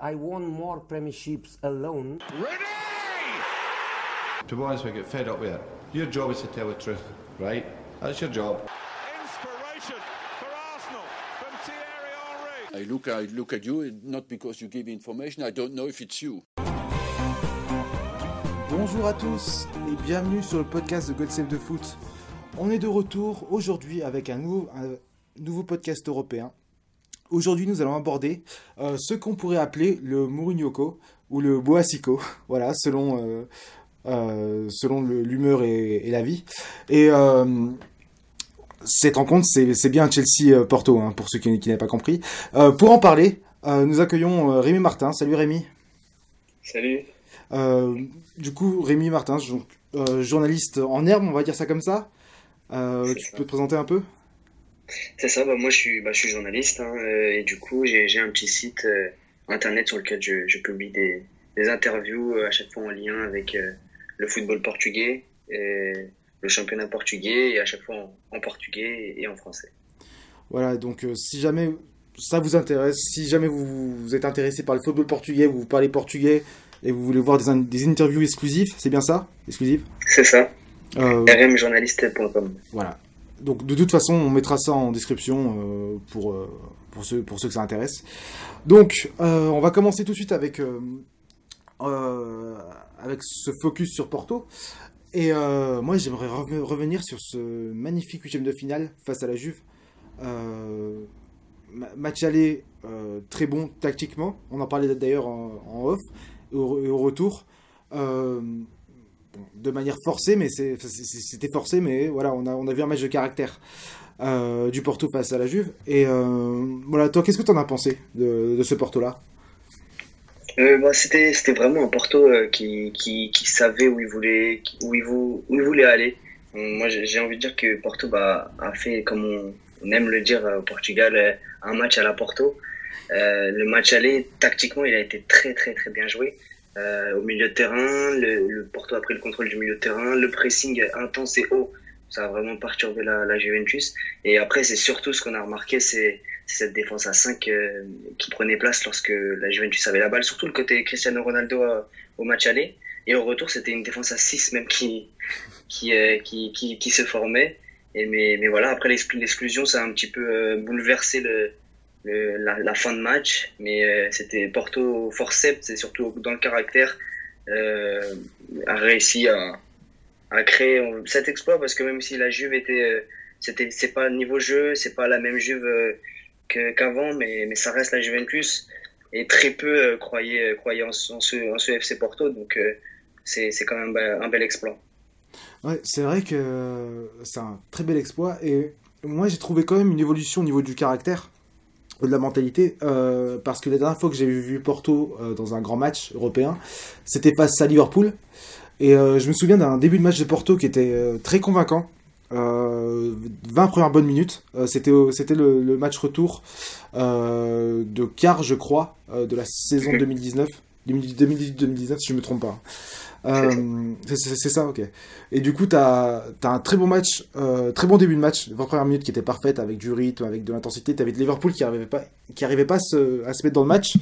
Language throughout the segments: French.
I won more premierships alone. To be honest, we get fed up with it. Your job is to tell the truth, right? That's your job. Inspiration for Arsenal from Thierry Henry. I look, I look at you, not because you give information, I don't know if it's you. Bonjour à tous et bienvenue sur le podcast de God Save the Foot. On est de retour aujourd'hui avec un nouveau, un nouveau podcast européen. Aujourd'hui, nous allons aborder euh, ce qu'on pourrait appeler le Mourinhoco ou le Boasico, voilà, selon, euh, euh, selon l'humeur et, et la vie. Et cette rencontre, c'est bien Chelsea-Porto, hein, pour ceux qui, qui n'avaient pas compris. Pour en parler, nous accueillons Rémi Martin. Salut Rémi. Salut. Du coup, Rémi Martin, jo- journaliste en herbe, on va dire ça comme ça. Tu ça. peux te présenter un peu? C'est ça, bah, moi je suis, bah, je suis journaliste hein, euh, et du coup j'ai un petit site euh, internet sur lequel je, je publie des, des interviews euh, à chaque fois en lien avec euh, le football portugais, et le championnat portugais et à chaque fois en, en portugais et en français. Voilà, donc si jamais ça vous intéresse, si jamais vous, vous êtes intéressé par le football portugais, vous parlez portugais et vous voulez voir des, des interviews exclusives, c'est bien ça? Exclusives? C'est ça, rmjournaliste.com. Voilà. Donc de toute façon, on mettra ça en description euh, pour, euh, pour, ceux, que ça intéresse. Donc, euh, on va commencer tout de suite avec, ce focus sur Porto. Et moi, j'aimerais reve- revenir sur ce magnifique huitième de finale face à la Juve. Ma- match aller très bon tactiquement. On en parlait d'ailleurs en, off. Et au, et au retour, de manière forcée, mais c'était forcé, mais voilà, on a, on a vu un match de caractère euh, du Porto face à la Juve. Et euh, voilà, toi, qu'est-ce que tu en as pensé de, ce Porto-là? Euh, bah, c'était vraiment un Porto qui, qui, savait où il voulait où il, où il voulait aller. Moi j'ai envie de dire que Porto bah, a fait comme on, aime le dire au Portugal un match à la Porto. Le match aller tactiquement il a été très très très bien joué. Euh, au milieu de terrain, le, le Porto a pris le contrôle du milieu de terrain, le pressing intense et haut, ça a vraiment perturbé la, la Juventus. Et après c'est surtout ce qu'on a remarqué c'est cette défense à 5 euh, qui prenait place lorsque la Juventus avait la balle, surtout le côté Cristiano Ronaldo euh, au match aller. Et au retour, c'était une défense à 6 même qui, qui, euh, qui, qui, qui se formait. Et mais, mais voilà, après l'exclu- l'exclusion, ça a un petit peu euh, bouleversé le, la, fin de match. Mais euh, c'était Porto forceps et surtout dans le caractère euh, a réussi à, créer cet exploit parce que même si la Juve était, euh, c'était, c'est pas niveau jeu, c'est pas la même Juve qu'avant, mais, mais ça reste la Juventus. Et très peu croyaient, croyaient en, ce- en ce, FC Porto, donc c'est c'est quand même un bel exploit. Ouais, c'est vrai que c'est un très bel exploit. Et moi, j'ai trouvé quand même une évolution au niveau du caractère, de la mentalité. euh, parce que la dernière fois que j'ai vu Porto euh, dans un grand match européen, c'était face à Liverpool. Et euh, je me souviens d'un début de match de Porto qui était très convaincant. Euh, 20 premières bonnes minutes. C'était le, le match retour de quart, je crois, de la saison 2019. 2018-2019, si je me trompe pas. Euh, c'est ça, ok. Et du coup, tu as, un très bon match, euh, très bon début de match, 20 premières minutes qui était parfaite, avec du rythme, avec de l'intensité. Tu avais Liverpool qui n'arrivait pas, qui arrivait pas à se, mettre dans le match.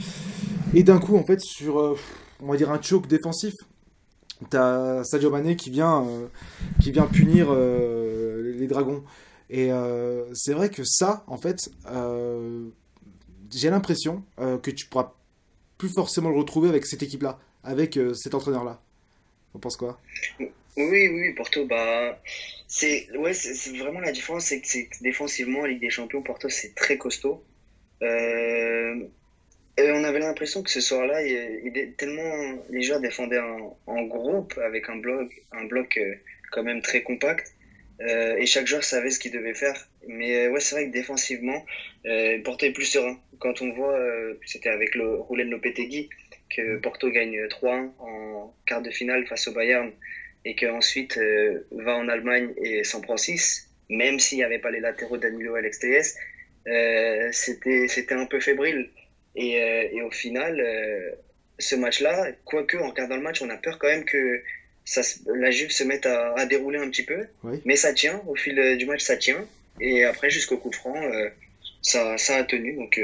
Et d'un coup, en fait, sur, euh, on va dire, un choke défensif, tu as Sadio Mané qui vient, qui vient punir les Dragons. Et c'est vrai que ça, en fait, j'ai l'impression que tu pourras plus forcément le retrouver avec cette équipe-là, avec cet entraîneur-là. On pense quoi? Oui, oui, Porto, bah, c'est, ouais, vraiment la différence, c'est que défensivement, en Ligue des Champions, Porto, c'est très costaud. Euh, et on avait l'impression que ce soir-là, il, il tellement les joueurs défendaient en, groupe avec un bloc, un bloc euh, quand même très compact. Euh, et chaque joueur savait ce qu'il devait faire. Mais ouais, c'est vrai que défensivement, Porto est plus serein. Quand on voit, c'était avec le Roulen Lopetegui, que Porto gagne 3-1 en quart de finale face au Bayern et qu'ensuite euh, va en Allemagne et s'en prend 6, même s'il n'y avait pas les latéraux d'Anilo et LXTS, euh, c'était c'était un peu fébrile. Et, euh, et au final, euh, ce match-là, quoique en regardant le match, on a peur quand même que ça, la Juve se mette à, à dérouler un petit peu, Oui. mais ça tient, au fil euh, du match, ça tient. Et après, jusqu'au coup franc, ça, ça a tenu. Donc,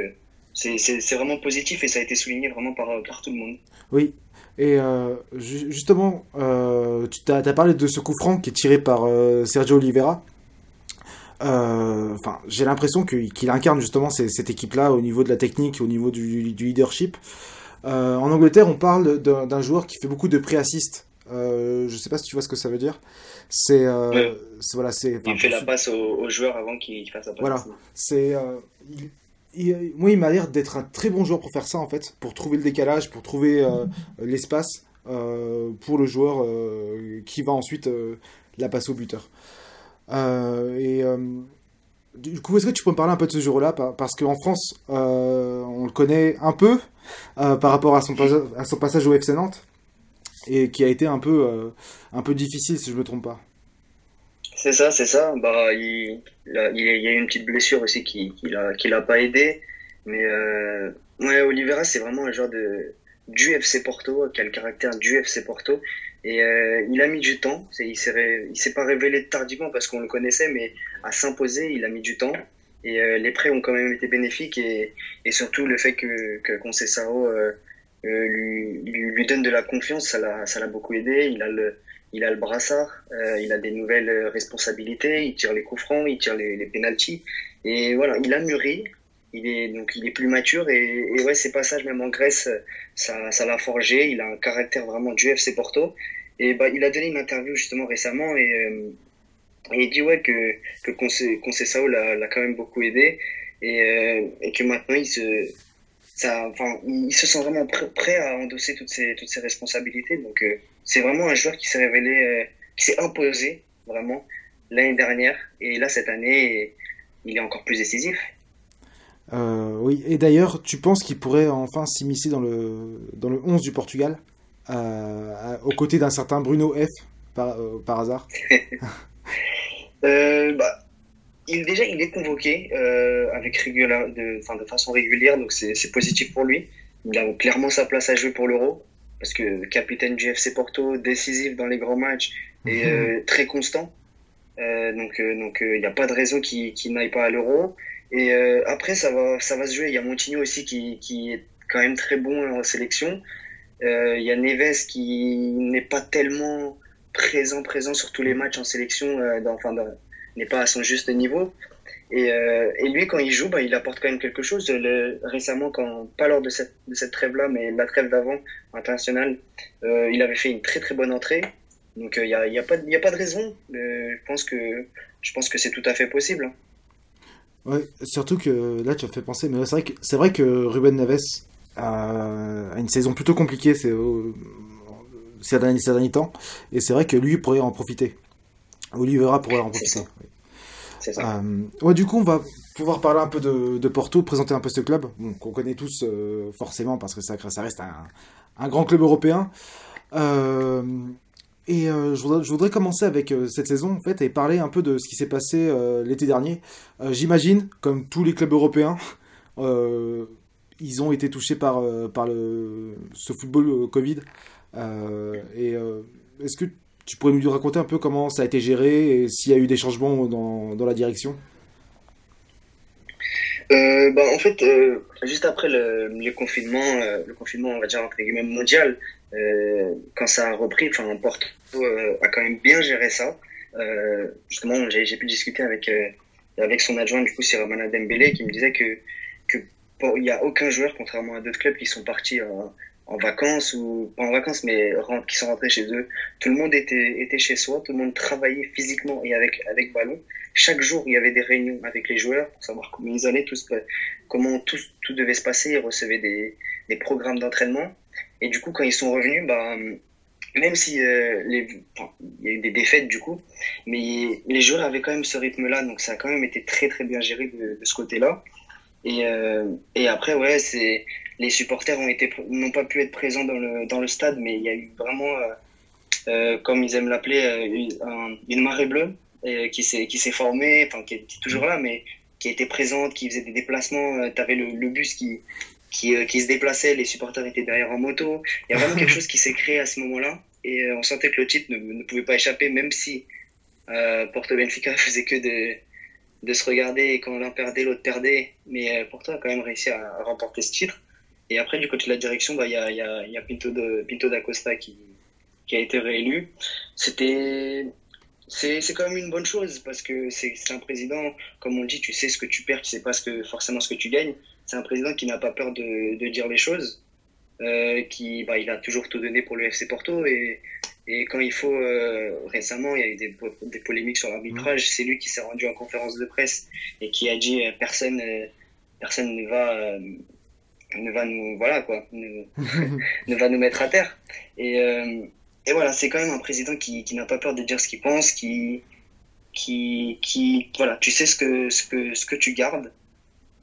c'est vraiment positif et ça a été souligné vraiment par, par tout le monde. Oui, et euh, justement, euh, tu as, parlé de ce coup franc qui est tiré par euh, Sergio Oliveira. Enfin, j'ai l'impression qu'il incarne justement cette équipe-là au niveau de la technique, au niveau du, du leadership. en Angleterre, on parle d'un joueur qui fait beaucoup de pré-assist. je sais pas si tu vois ce que ça veut dire. C'est voilà, c'est. Il fait la passe au, joueur avant qu'il fasse la passe. Voilà, c'est moi, il m'a l'air d'être un très bon joueur pour faire ça, en fait, pour trouver le décalage, pour trouver euh, l'espace euh, pour le joueur euh, qui va ensuite la passer au buteur. et du coup, est-ce que tu peux me parler un peu de ce joueur-là? Parce qu'en France, on le connaît un peu par rapport à son, à son passage au FC Nantes, et qui a été un peu, un peu difficile, si je ne me trompe pas. C'est ça, c'est ça. Bah, il, y a eu une petite blessure aussi qui, qui l'a, pas aidé. Mais euh, ouais, Oliveira, c'est vraiment un joueur de du FC Porto, qui a le caractère du FC Porto. Et euh, il a mis du temps. Il il s'est pas révélé tardivement parce qu'on le connaissait, mais à s'imposer, il a mis du temps. Et euh, les prêts ont quand même été bénéfiques et, surtout le fait que, que euh, euh, lui, lui, donne de la confiance, ça l'a beaucoup aidé. Il a le, il a le brassard, euh, il a des nouvelles euh, responsabilités, il tire les coups francs, il tire les, les pénalties. Et voilà, il a mûri, il est, donc il est plus mature. Et, et ouais, ses passages, même en Grèce, ça, ça l'a forgé. Il a un caractère vraiment du FC Porto. Et bah, il a donné une interview justement récemment et, euh, il dit ouais, que, que Conceição l'a quand même beaucoup aidé et, euh, et que maintenant il se, ça, enfin, il se sent vraiment prêt à endosser toutes ces, toutes ces responsabilités. Donc, euh, c'est vraiment un joueur qui s'est révélé, euh, qui s'est imposé vraiment l'année dernière. Et là, cette année, il est encore plus décisif. Euh, oui, et d'ailleurs, tu penses qu'il pourrait enfin s'immiscer dans le, dans le 11 du Portugal, aux côtés d'un certain Bruno F, par, par hasard? Bah, il déjà il est convoqué euh, avec de façon régulière, donc c'est positif pour lui. Il a clairement sa place à jouer pour l'Euro parce que capitaine du FC Porto, décisif dans les grands matchs et mhm. euh, très constant. Euh, donc euh, donc il n'y a pas de raison qu'il n'aille pas à l'Euro. Et après ça va ça va se jouer. Il y a Montigno aussi qui, qui est quand même très bon en sélection. Il y a Neves qui n'est pas tellement présent présent sur tous les matchs en sélection dans, enfin, n'est pas à son juste niveau. Et, euh, et, lui, quand il joue, bah, il apporte quand même quelque chose. Le, récemment, quand, pas lors de cette, de cette trêve-là, mais la trêve d'avant, internationale, euh, il avait fait une très très bonne entrée. Donc il euh, n'y a, y a, pas, y a pas de raison. Je pense que, je pense que c'est tout à fait possible. Hein. Oui, surtout que là, tu as fait penser, mais c'est vrai que, c'est vrai que Ruben Neves a, une saison plutôt compliquée ces, ces, derniers, ces derniers temps. Et c'est vrai que lui pourrait en profiter. Olivera pourrait en profiter. Euh, ouais, du coup, on va pouvoir parler un peu de, Porto, présenter un peu ce club, qu'on connaît tous euh, forcément parce que ça, ça reste un, grand club européen. Euh, et je, voudrais, commencer avec cette saison en fait et parler un peu de ce qui s'est passé l'été dernier. J'imagine, comme tous les clubs européens, ils ont été touchés par, par le, ce football Covid. et est-ce que tu pourrais nous raconter un peu comment ça a été géré et s'il y a eu des changements dans, dans la direction? Euh, bah, en fait, euh, juste après le, confinement, euh, le confinement, on va dire entre guillemets mondial, quand ça a repris, enfin, Porto a quand même bien géré ça. justement, j'ai pu discuter avec avec son adjoint du coup, c'est Ramana Dembélé, qui me disait que que il n'y a aucun joueur, contrairement à d'autres clubs qui sont partis vacances ou pas en vacances mais qui sont rentrés chez eux. Tout le monde était était chez soi tout le monde travaillait physiquement et avec avec ballon. Chaque jour il y avait des réunions avec les joueurs pour savoir comment ils allaient tous comment tout tout devait se passer. Ils recevaient des des programmes d'entraînement. Et du coup quand ils sont revenus bah même si euh, les, enfin, il y a eu des défaites du coup, mais les joueurs avaient quand même ce rythme-là, donc ça a quand même été très très bien géré de, de ce côté-là. Et, euh, et après, ouais, c'est les supporters ont été n'ont pas pu être présents dans le dans le stade, mais il y a eu vraiment, euh, euh comme ils aiment l'appeler, euh, une marée bleue euh, qui s'est qui s'est formée, enfin qui est, toujours là, mais qui était présente, qui faisait des déplacements. tu avais le, le, bus qui qui, qui se déplaçait, les supporters étaient derrière en moto. Il y a vraiment quelque chose qui s'est créé à ce moment-là, et on sentait que le titre ne, ne pouvait pas échapper, même si Porto Benfica faisait que de de se regarder et quand l'un perdait, l'autre perdait. Mais Porto a quand même réussi à, remporter ce titre. Et après, du côté de la direction, bah, il y, a, y, a, y a Pinto, de, Pinto d'Acosta qui, qui a été réélu. C'était c'est quand même une bonne chose parce que c'est un président, comme on dit, tu sais ce que tu perds, tu sais pas ce que, forcément ce que tu gagnes. C'est un président qui n'a pas peur de, de, dire les choses, euh, qui bah, il a toujours tout donné pour le FC Porto et, et quand il faut, euh, récemment, il y a eu des, des polémiques sur l'arbitrage, c'est lui qui s'est rendu en conférence de presse et qui a dit euh, personne, euh, personne ne va, euh, ne va nous, voilà quoi, ne, ne va nous mettre à terre. Et et voilà, c'est quand même un président qui, qui n'a pas peur de dire ce qu'il pense, qui, qui, qui, voilà, tu sais ce que, ce que, ce que tu gardes.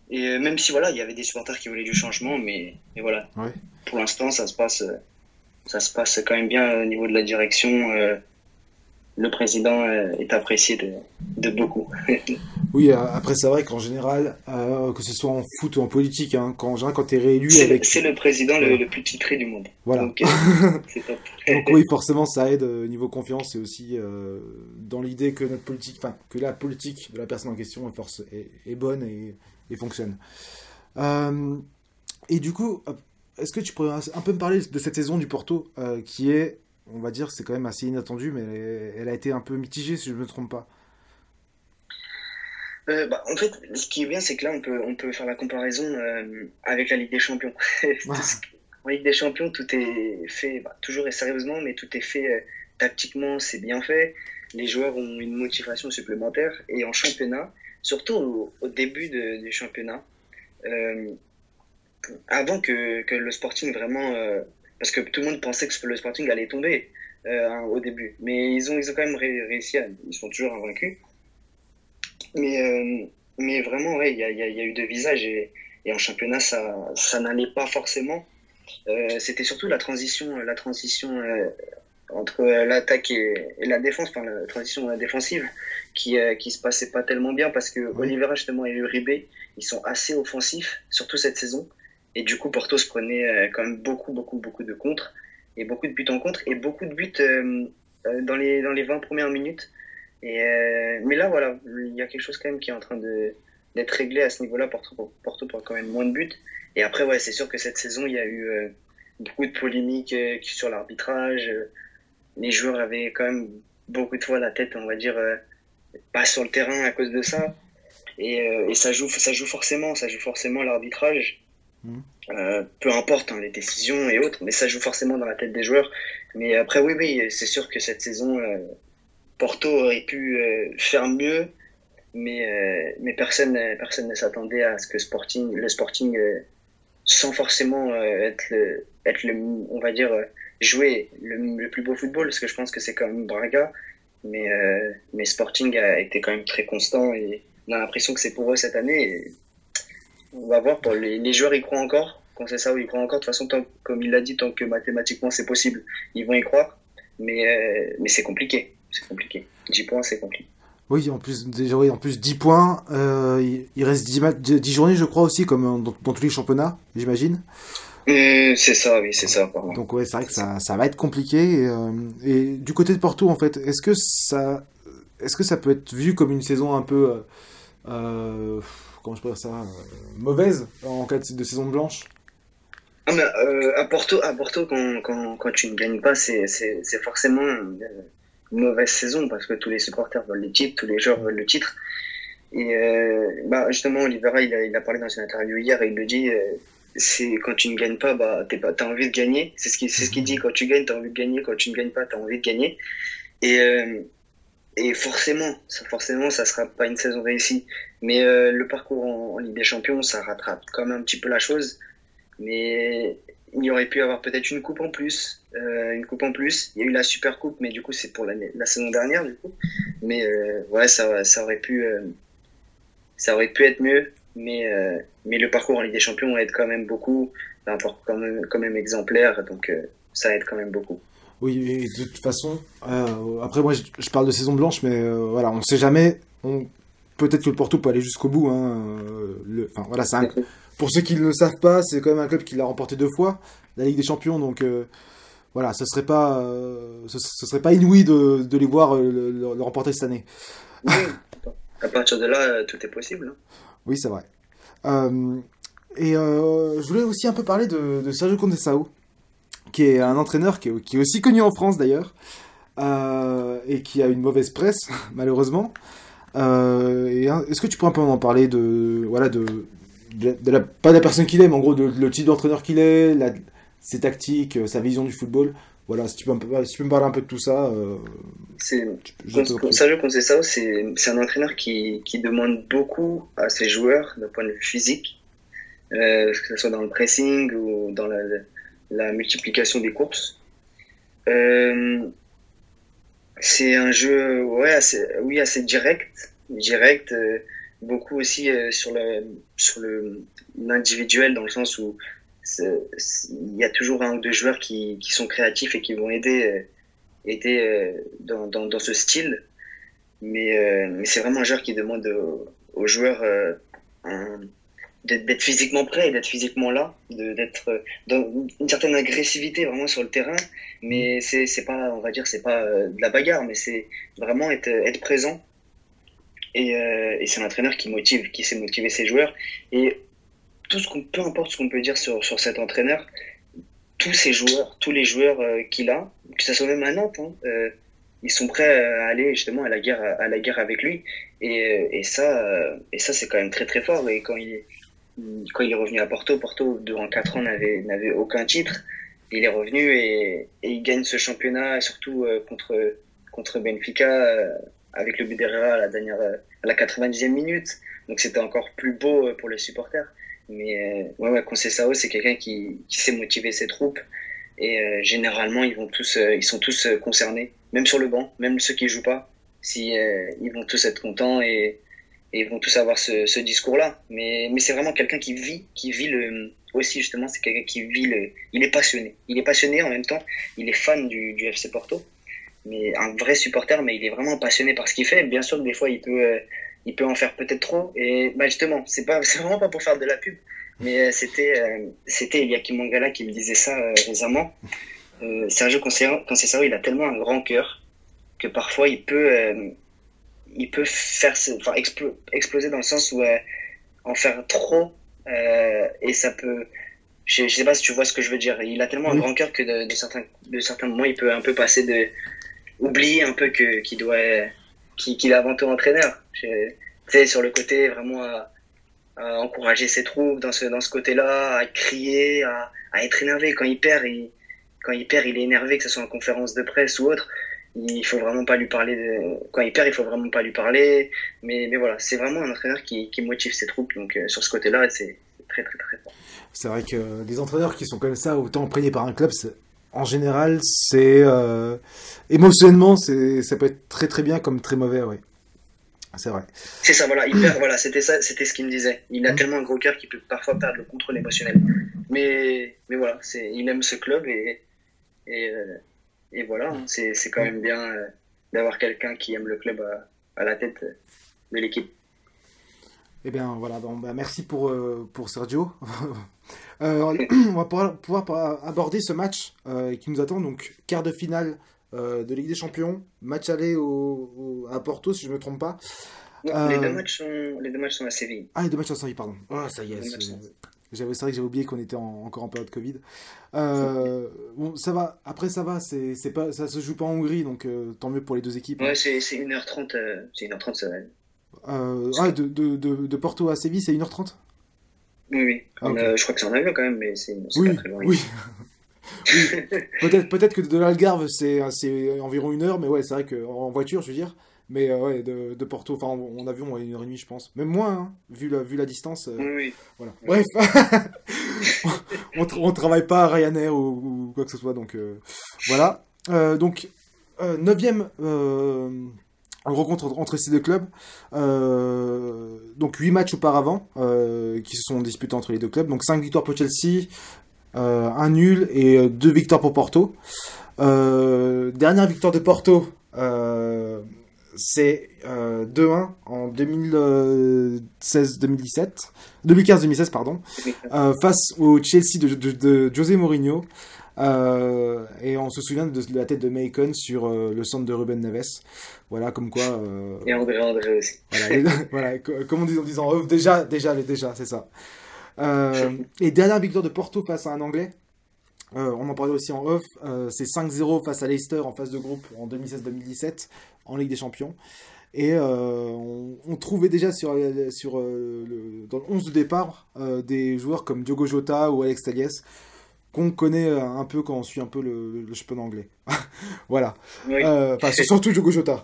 Et même si voilà, il y avait des supporters qui voulaient du changement, mais, mais voilà. Pour l'instant, ça se passe, ça se passe quand même bien au niveau de la direction. Euh, le président euh, est apprécié de, de beaucoup. oui, euh, après c'est vrai qu'en général, euh, que ce soit en foot ou en politique, hein, quand, quand tu es réélu c'est, avec... Le président le, plus titré du monde. Voilà. Donc, c'est top. Donc oui, forcément ça aide au niveau confiance et aussi dans l'idée que notre politique, enfin que la politique de la personne en question est, force, est, est bonne et, et fonctionne. et du coup, est-ce que tu pourrais un peu me parler de cette saison du Porto qui est on va dire, c'est quand même assez inattendu, mais elle a été un peu mitigée, si je ne me trompe pas. Euh, bah, en fait, ce qui est bien, c'est que là, on peut, on peut faire la comparaison euh, avec la Ligue des Champions. en Ligue des Champions, tout est fait, bah, toujours et sérieusement, mais tout est fait euh, tactiquement, c'est bien fait. Les joueurs ont une motivation supplémentaire. Et en championnat, surtout au, début du championnat, avant que, que, le Sporting vraiment parce que tout le monde pensait que le Sporting allait tomber euh, hein, au début. Mais ils ont, ils ont quand même réussi à. Ils sont toujours invaincus. Mais, euh, mais vraiment, ouais, il y a, y a, eu deux visages et, et en championnat, ça, ça n'allait pas forcément. Euh, C'était surtout la transition, la transition euh, entre l'attaque et, et, la défense, enfin la transition défensive, qui, euh, qui se passait pas tellement bien parce que Oliveira justement et Uribe, ils sont assez offensifs, surtout cette saison. Et du coup, Porto se prenait euh, quand même beaucoup, beaucoup, beaucoup de contre et beaucoup de buts en contre et beaucoup de buts euh, euh, dans, les, dans les 20 premières minutes. Et, mais là, voilà, il y a quelque chose quand même qui est en train de, d'être réglé à ce niveau-là. Porto, Porto prend quand même moins de buts. Et après, ouais, c'est sûr que cette saison, il y a eu beaucoup de polémiques sur l'arbitrage. Les joueurs avaient quand même beaucoup de fois la tête, on va dire, pas sur le terrain à cause de ça. Et, et ça, joue, ça joue forcément, ça joue forcément l'arbitrage. Euh, peu importe hein, les décisions et autres, mais ça joue forcément dans la tête des joueurs. Mais après, oui, oui, c'est sûr que cette saison, euh, Porto aurait pu euh, faire mieux, mais, mais personne, personne ne s'attendait à ce que Sporting, le Sporting, sans forcément être, le, être le, on va dire, jouer le, plus beau football, parce que je pense que c'est quand même Braga, mais, mais Sporting a été quand même très constant et on a l'impression que c'est pour eux cette année. On va voir. Pour les, les, joueurs y croient encore. Quand c'est ça, ils croient encore. De toute façon, tant, comme il l'a dit, tant que mathématiquement c'est possible, ils vont y croire. Mais, euh, mais c'est compliqué. C'est compliqué. 10 points, c'est compliqué. Oui, en plus, déjà, oui, en plus 10 points. Euh, il reste 10, 10, journées, je crois, aussi, comme dans, dans tous les championnats, j'imagine. Mmh, c'est ça, oui, c'est ça. Pardon. Donc ouais, c'est vrai que ça, ça, va être compliqué. Et, euh, et, du côté de Porto, en fait, est-ce que ça, est-ce que ça peut être vu comme une saison un peu euh, comment je pourrais dire ça, euh, mauvaise en cas de saison blanche ah, euh, à Porto, à Porto quand, quand, quand tu ne gagnes pas, c'est forcément une, mauvaise saison parce que tous les supporters veulent le titre, tous les joueurs veulent le titre. Et euh, bah, justement, Olivera, il a, il a parlé dans une interview hier et il le dit c'est quand tu ne gagnes pas, bah, as envie de gagner. C'est ce qu'il ce dit quand tu gagnes, tu as envie de gagner. Quand tu ne gagnes pas, tu as envie de gagner. Et, et forcément, ça, forcément, ça sera pas une saison réussie. Mais euh, le parcours en, Ligue des Champions, ça rattrape quand même un petit peu la chose. Mais il y aurait pu avoir peut-être une coupe en plus, euh, une coupe en plus. Il y a eu la Super Coupe, mais du coup c'est pour la saison dernière du coup. Mais euh, ouais, ça, aurait pu, ça aurait pu être mieux. Mais mais le parcours en Ligue des Champions aide quand même beaucoup, un parcours quand même, quand même exemplaire, donc ça aide quand même beaucoup. Oui, de toute façon, après moi je, parle de saison blanche, mais voilà, on sait jamais. Peut-être que le Porto peut aller jusqu'au bout. Hein. Le, enfin, voilà, un, pour ceux qui ne le savent pas, c'est quand même un club qui l'a remporté deux fois, la Ligue des Champions. Donc euh, voilà, ce serait pas, euh, ce, serait pas inouï de, de les voir euh, le, le, remporter cette année. Oui, à partir de là, tout est possible. hein. Oui, c'est vrai. Euh, et euh, je voulais aussi un peu parler de, de Sergio Conceição, qui est un entraîneur qui est, qui est aussi connu en France d'ailleurs, euh, et qui a une mauvaise presse, malheureusement. Euh, hein, Est-ce que tu pourrais un peu en parler de, voilà, de, de, la- de la, pas de la personne qu'il est, mais en gros de, le type d'entraîneur qu'il est, la, ses tactiques, euh, sa vision du football. Voilà, si tu peux, un peu, si tu peux me parler un peu de tout ça. Euh. Sergio Conceição, c'est c'est un entraîneur qui, qui demande beaucoup à ses joueurs d'un point de vue physique, euh, que ce soit dans le pressing ou dans la, la multiplication des courses. Euh, c'est un jeu, ouais, assez, oui, assez direct, direct, euh, beaucoup aussi euh, sur le sur le l'individuel dans le sens où il y a toujours un ou deux joueurs qui, qui sont créatifs et qui vont aider euh, aider euh, dans, dans, dans ce style. Mais, euh, mais c'est vraiment un joueur qui demande aux, aux joueurs un- d'être physiquement prêt, d'être physiquement là, de- d'être euh, dans une certaine agressivité vraiment sur le terrain. Mais c'est c'est pas, on va dire, c'est pas euh, de la bagarre, mais c'est vraiment être, être présent. Et, euh, et c'est un entraîneur qui motive, qui sait motiver ses joueurs. Et tout ce qu'on, peu importe ce qu'on peut dire sur, sur cet entraîneur, tous ces joueurs, tous les joueurs euh, qu'il a, que ce soit même à Nantes, hein, euh, ils sont prêts à aller justement à la guerre, à la guerre avec lui. Et, euh, et ça, euh, et ça c'est quand même très très fort. Et quand il est, quand il est revenu à Porto, Porto durant quatre ans n'avait n'avait aucun titre. Il est revenu et, et il gagne ce championnat, surtout euh, contre contre Benfica euh, avec le but à la dernière, à la 90e minute. Donc c'était encore plus beau euh, pour les supporters. Mais euh, ouais, ouais, Conceição, c'est quelqu'un qui, qui sait motiver ses troupes. Et euh, généralement, ils vont tous, ils sont tous concernés, même sur le banc, même ceux qui jouent pas. Si ils vont tous être contents et, et ils vont tous avoir ce, ce discours-là. Mais, mais c'est vraiment quelqu'un qui vit, qui vit le aussi justement, c'est quelqu'un qui vit le. Il est passionné. Il est passionné en même temps. Il est fan du, du FC Porto, mais un vrai supporter. Mais il est vraiment passionné par ce qu'il fait. Bien sûr que des fois, il peut, euh, il peut en faire peut-être trop. Et bah justement, c'est pas, c'est vraiment pas pour faire de la pub. Mais euh, c'était, euh, c'était Eliakim Mangala qui me disait ça euh, récemment. Euh, Sergio Conceição, il a tellement un grand cœur que parfois il peut, il peut faire, enfin explo- exploser dans le sens où euh, en faire trop euh, et ça peut. Je, je sais pas si tu vois ce que je veux dire. Il a tellement un grand cœur que de, de certains, de certains moments, il peut un peu passer de oublier un peu que qu'il doit, qu'il est avant tout entraîneur. Tu sais, sur le côté vraiment à, à encourager ses troupes dans ce dans ce côté-là, à crier, à, à être énervé quand il perd. Il, quand il perd, il est énervé, que ce soit en conférence de presse ou autre. Il faut vraiment pas lui parler de. Quand il perd, il faut vraiment pas lui parler. Mais, mais voilà, c'est vraiment un entraîneur qui, qui motive ses troupes. Donc euh, sur ce côté-là, c'est c'est très très très fort. C'est vrai que des entraîneurs qui sont comme ça, autant imprégnés par un club, en général, c'est euh, émotionnellement, c'est ça peut être très très bien comme très mauvais, oui. C'est vrai. C'est ça, voilà. Il perd, voilà, c'était ça, c'était ce qu'il me disait. Il a Mhm. tellement un gros cœur qu'il peut parfois perdre le contrôle émotionnel. Mais, mais voilà, c'est, il aime ce club et, et, euh, et voilà, hein, c'est, c'est quand même bien euh, d'avoir quelqu'un qui aime le club à, à la tête euh, de l'équipe. Eh bien, voilà. Bon, bah, merci pour euh, pour Sergio. Euh, on va pouvoir, aborder ce match euh, qui nous attend. Donc, quart de finale euh, de Ligue des Champions, match aller au, au- à Porto, si je ne me trompe pas. Non, Euh, les, deux matchs sont, les deux matchs sont à Séville. Ah, les deux matchs à Séville, pardon. Ah, ça y est. C'est- sont- J'avais, c'est vrai que j'avais oublié qu'on était en- encore en période Covid. Euh, bon, ça va. Après, ça va. C'est, c'est pas, ça se joue pas en Hongrie, donc euh, tant mieux pour les deux équipes. hein. Ouais, c'est, c'est 1h30, euh, c'est 1h30, ça va. Euh, ah, de, de, de, de Porto à Séville, c'est 1h30 Oui, oui. Ah, a- je crois que c'est en avion quand même, mais c'est, c'est Oui, pas très loin. oui. Oui. Peut-être, peut-être que de l'Algarve, c'est, c'est environ une heure, mais ouais, c'est vrai qu'en en voiture, je veux dire. Mais euh, ouais, de, de Porto, enfin, en, en avion, ouais, une heure et demie, je pense. Même moins, hein, vu, la, vu la distance. euh, Oui, oui. Voilà. Bref, on, tra- on travaille pas à Ryanair ou, ou quoi que ce soit, donc euh, voilà. Euh, donc, euh, neuvième euh, rencontre entre, ces deux clubs. Donc, huit matchs auparavant qui se sont disputés entre les deux clubs. Donc, cinq victoires pour Chelsea, un nul et euh, deux victoires pour Porto. Dernière victoire de Porto, euh, c'est 2-1 en 2016-2017, 2015-2016 pardon, face au Chelsea de, de, de José Mourinho. Euh, et on se souvient de la tête de Macon sur euh, le centre de Ruben Neves. Voilà, comme quoi. Euh, et André André aussi. Voilà, comme on dit en disant off, déjà, déjà, déjà, c'est ça. et dernière victoire de Porto face à un Anglais. on en parlait aussi en off. c'est 5-0 face à Leicester en phase de groupe en 2016-2017 en Ligue des Champions. Et on, trouvait déjà sur, sur le, dans le 11 de départ des joueurs comme Diogo Jota ou Alex Telles qu'on connaît euh, un peu quand on suit un peu le, le, championnat anglais. voilà. Euh, enfin, c'est surtout Diogo Jota.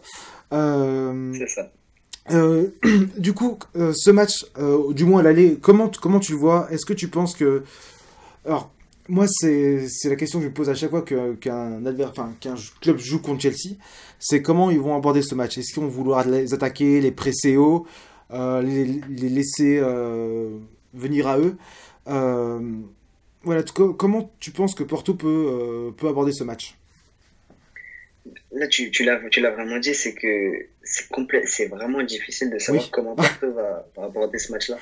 Euh, c'est ça. du coup, ce match, du moins à l'aller, comment, comment tu le vois? Est-ce que tu penses que. Alors, moi, c'est la question que je me pose à chaque fois qu'un qu'un club joue contre Chelsea. C'est comment ils vont aborder ce match? Est-ce qu'ils vont vouloir les attaquer, les presser haut, les, les, laisser venir à eux? Voilà, comment tu penses que Porto peut, euh, peut aborder ce match? Là, tu, tu l'as vraiment dit, c'est que c'est vraiment difficile de savoir comment Porto va, aborder ce match-là.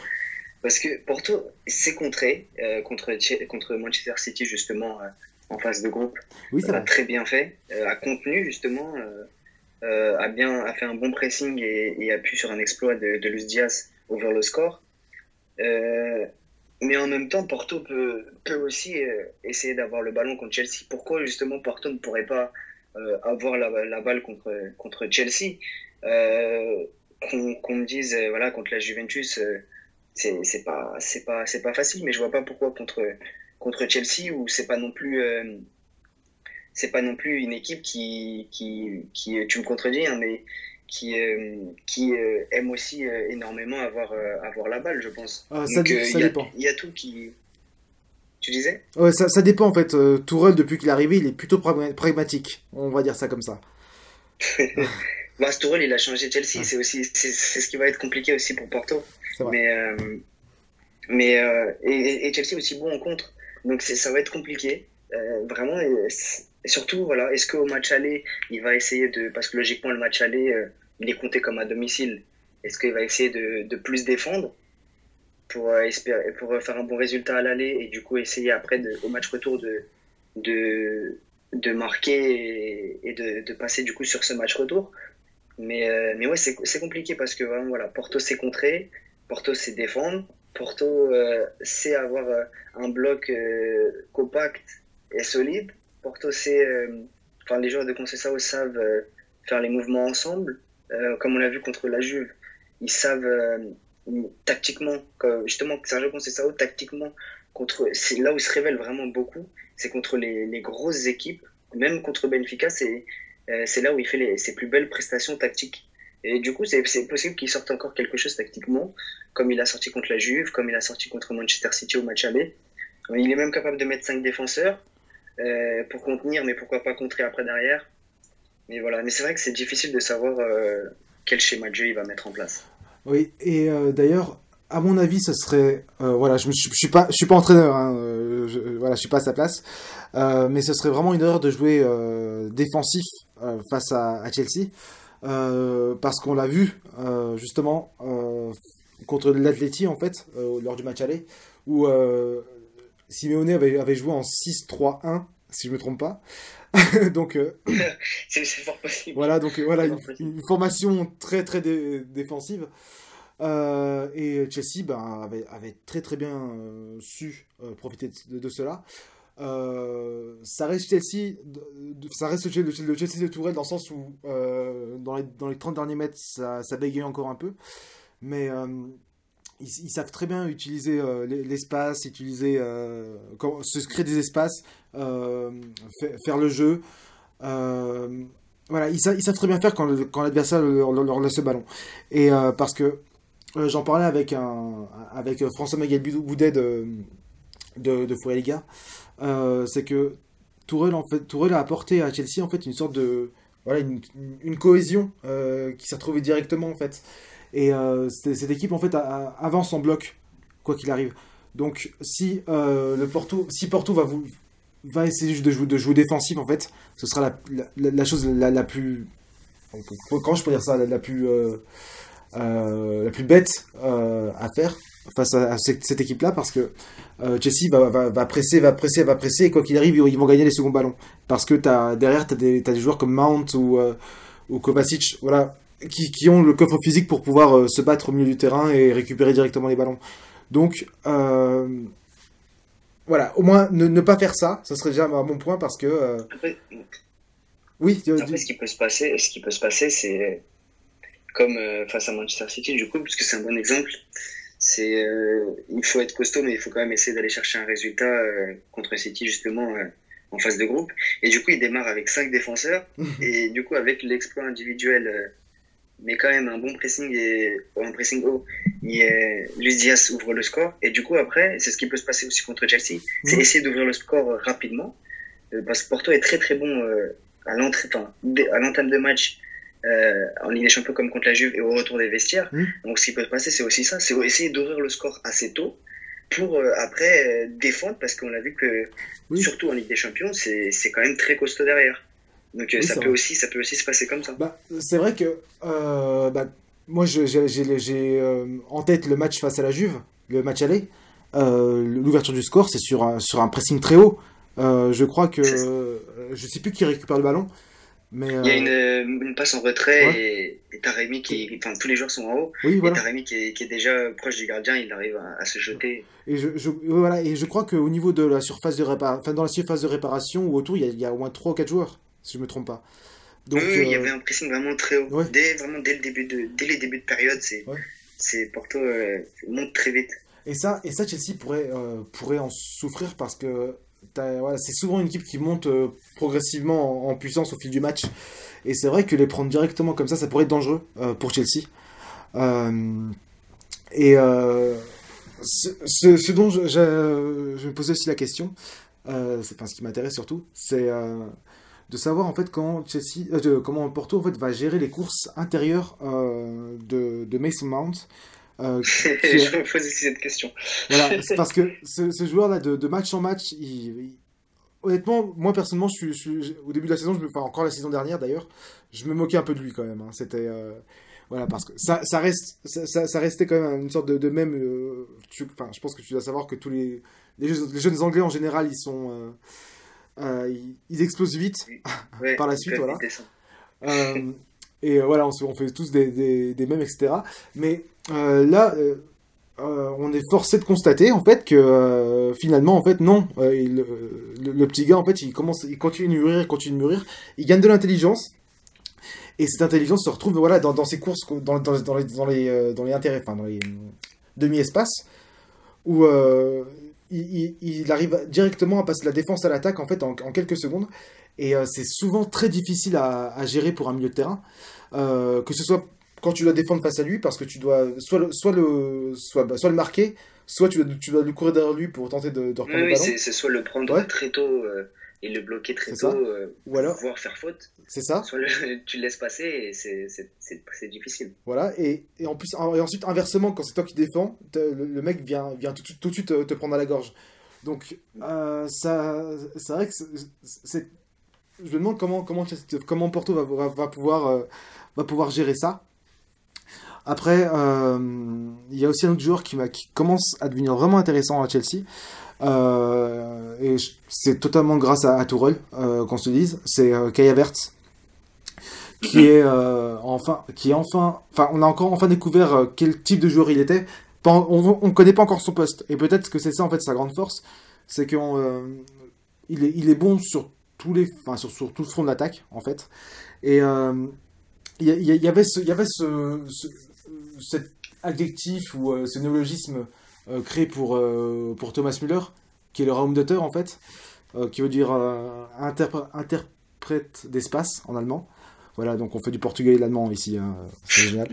Parce que Porto s'est contré euh, contre, contre Manchester City, justement, euh, en phase de groupe. Oui, ça a très bien fait, a contenu, justement, a, bien, a fait un bon pressing et, a pu sur un exploit de, de Luis Diaz ouvrir le score. Mais en même temps, Porto peut, peut aussi euh, essayer d'avoir le ballon contre Chelsea. Pourquoi justement Porto ne pourrait pas euh, avoir la, la, balle contre, contre Chelsea? Euh, Qu'on me dise, voilà, contre la Juventus, c'est pas, pas, pas facile, mais je vois pas pourquoi contre, contre Chelsea, où c'est pas non plus c'est pas non plus une équipe qui, qui, qui tu me contredis, hein, mais qui, euh, qui euh, aime aussi euh, énormément avoir, avoir la balle, je pense. Ah, ça, dépend. Il y a tout qui. Tu disais? Ouais, ça, ça, dépend en fait. Tourelle, depuis qu'il est arrivé, il est plutôt pragmatique. On va dire ça comme ça. bah, Tourelle, il a changé Chelsea. C'est aussi c'est ce qui va être compliqué aussi pour Porto. Mais, mais et, et, Chelsea aussi bon en contre. Donc ça va être compliqué. vraiment, et surtout, voilà, est-ce qu'au match aller, il va essayer de. Parce que logiquement, le match aller, euh, il est compté comme à domicile. Est-ce qu'il va essayer de, de, plus défendre pour, euh, espérer, pour faire un bon résultat à l'aller et du coup essayer après, au match retour, de, de, de marquer et, de, de, passer du coup sur ce match retour mais, euh, mais ouais, c'est compliqué parce que vraiment, voilà, Porto s'est contré, Porto sait défendre, Porto sait avoir un bloc compact et solide. Porto sait, euh, enfin les joueurs de Conceição savent euh, faire les mouvements ensemble, euh, comme on l'a vu contre la Juve. Ils savent tactiquement, justement Sergio Conceição tactiquement contre, c'est là où il se révèle vraiment beaucoup, c'est contre les, grosses équipes, même contre Benfica, c'est là où il fait ses plus belles prestations tactiques. Et du coup, c'est possible qu'il sorte encore quelque chose tactiquement, comme il a sorti contre la Juve, comme il a sorti contre Manchester City au match aller. Il est même capable de mettre 5 défenseurs. Euh, pour contenir, mais pourquoi pas contrer après derrière. Mais voilà, mais c'est vrai que c'est difficile de savoir euh, quel schéma de jeu il va mettre en place. Oui, et euh, d'ailleurs, à mon avis, ce serait, voilà, je, ne suis pas, je suis pas entraîneur, hein, je, voilà, je suis pas à sa place, mais ce serait vraiment une erreur de jouer défensif face à, à Chelsea, parce qu'on l'a vu justement contre l'Atleti en fait lors du match aller, où Simeone avait, avait joué en 6-3-1, si je me trompe pas. donc euh, c'est fort possible. Voilà, donc voilà une, formation très très défensive. Euh, et Chelsea ben, avait, avait, très très bien euh, su profiter de, cela. Ça reste Chelsea, ça reste le, Chelsea de Tourelle dans le sens où dans les, dans, les, 30 derniers mètres ça, bégaye encore un peu. Mais ils, savent très bien utiliser euh, l'espace, utiliser, euh, se créer des espaces, euh, faire, le jeu. voilà, ils, savent, très bien faire quand, l'adversaire leur, laisse le ballon. Et parce que j'en parlais avec, François Maguel Boudet de, de, de Liga, c'est que Tourelle, en fait, Tourelle a apporté à Chelsea en fait une sorte de voilà une, une cohésion qui s'est retrouvée directement en fait. Et euh, cette équipe, en fait, avance en bloc, quoi qu'il arrive. Donc, si, euh, le Porto, si Porto va, vous, va essayer de jouer, de jouer défensif, en fait, ce sera la, la, chose la, plus quand je peux dire ça, la, la plus, euh, euh, la plus bête euh, à faire face à, à cette, cette équipe-là, parce que euh, Chelsea va, va, va presser, va presser, va presser, et quoi qu'il arrive, ils, vont gagner les seconds ballons. Parce que as, derrière, tu as, des- joueurs comme Mount ou, euh, ou Kovacic, voilà, qui, qui ont le coffre physique pour pouvoir euh, se battre au milieu du terrain et récupérer directement les ballons. Donc, euh, voilà, au moins ne, ne pas faire ça, ça serait déjà un bon point parce que. euh, Après, oui, tu- Après, ce qui peut se passer, ce qui peut se passer, c'est comme face à Manchester City, du coup, puisque c'est un bon exemple. C'est, euh, il faut être costaud, mais il faut quand même essayer d'aller chercher un résultat euh, contre City justement euh, en phase de groupe. Et du coup, il démarre avec cinq défenseurs et du coup, avec l'exploit individuel, euh, mais quand même un bon pressing et un pressing haut, il est, Luis Diaz ouvre le score. Et du coup, après, c'est ce qui peut se passer aussi contre Chelsea, c'est Mhm. essayer d'ouvrir le score rapidement, parce que Porto est très très bon à l'entrée, à l'entame de match. Euh, en Ligue des Champions comme contre la Juve et au retour des vestiaires. Mhm. Donc ce qui peut se passer, c'est aussi ça, c'est essayer d'ouvrir le score assez tôt pour euh, après euh, défendre parce qu'on a vu que Oui. surtout en Ligue des Champions, c'est c'est quand même très costaud derrière. Donc euh, Oui, ça peut vrai. aussi ça peut aussi se passer comme ça. Bah, c'est vrai que bah, moi j'ai en tête le match face à la Juve, le match aller. L'ouverture du score, c'est sur un, sur un pressing très haut. Je crois que je sais plus qui récupère le ballon, mais Il y a euh, une, une passe en retrait Ouais. et, et t'as Rémi qui, enfin tous les joueurs sont en haut oui et voilà. t'as Rémi qui est, qui est déjà proche du gardien, il arrive à, à se jeter. Et je, je- voilà et je crois qu'au niveau de la surface de réparation, enfin dans la surface de réparation ou autour, il y a, il y a au moins 3 ou 4 joueurs, si je me trompe pas. Donc oui, il y euh, avait un pressing vraiment très haut. ouais. Dès vraiment dès le début de dès les débuts de période, c'est Ouais. Porto euh, monte très vite. Et ça, et ça Chelsea pourrait, euh, pourrait en souffrir parce que c'est souvent une équipe qui monte euh, progressivement en, puissance au fil du match. Et c'est vrai que les prendre directement comme ça, ça pourrait être dangereux euh, pour Chelsea. Euh, et ce, ce- dont je, me posais aussi la question, ce qui m'intéresse surtout, c'est de savoir en fait comment Chelsea, comment Porto va gérer les courses intérieures de, de Mason Mount. Euh, je me pose aussi cette question. voilà, parce que ce, ce joueur-là, de, de match en match, il, il- honnêtement, moi personnellement, je suis, je au début de la saison, je me, enfin encore la saison dernière d'ailleurs, je me moquais un peu de lui quand même. hein. C'était, euh, voilà, parce que ça, ça reste, ça, restait quand même une sorte de, de même. euh, tu- enfin, je pense que tu dois savoir que tous les, les, jeux- les jeunes anglais en général, ils sont, ils, ils explosent vite. Par la suite, voilà. et voilà, on, se- on fait tous des, des, des mèmes, etc. Mais là, euh, euh, on est forcé de constater en fait que euh, finalement, en fait, non. Euh, euh, le, petit gars, en fait, il commence, il continue de mûrir, il continue de mûrir. Il gagne de l'intelligence. Et cette intelligence se retrouve voilà, dans, dans ses courses, dans, les, euh, intérêts, enfin, dans les euh, demi-espaces, où euh, il, arrive directement à passer de la défense à l'attaque en fait en, quelques secondes. Et euh, c'est souvent très difficile à, gérer pour un milieu de terrain, Euh, que ce soit quand tu dois défendre face à lui, parce que tu dois soit le, soit le, soit, bah, soit le marquer, soit tu dois, tu dois lui courir derrière lui pour tenter de, de reprendre Oui, le oui, ballon. c'est c'est soit le prendre Ouais. très tôt euh, et le bloquer très tôt, euh, Ou alors, voire faire faute, c'est ça. soit le- tu le laisses passer et c'est- difficile. Voilà, et, et en plus, et ensuite, inversement, quand c'est toi qui défends, le, le mec vient, vient tout, tout de suite te, te prendre à la gorge. Donc, euh, ça, c'est vrai que c'est-. Je me demande comment, comment, comment Porto va, va, va pouvoir, va pouvoir gérer ça. Après, euh, il y a aussi un autre joueur qui, qui commence à devenir vraiment intéressant à Chelsea. Euh, et c'est totalement grâce à, à Tourelle, euh, qu'on se le dise. C'est euh, Kai Havertz qui est enfin, qui est enfin, enfin, on a encore enfin découvert quel type de joueur il était. Pas- on, on connaît pas encore son poste, et peut-être que c'est ça en fait sa grande force, c'est qu'on, euh, il est, il est bon sur tous les, enfin sur, sur tout le front de l'attaque en fait. Et il y, avait ce, y avait ce, ce- cet adjectif ou euh, ce néologisme euh, créé pour euh, pour Thomas Müller, qui est le Raumdeuter en fait, qui veut dire interprète d'espace en allemand. Voilà, donc on fait du portugais et de l'allemand ici, hein, c'est génial.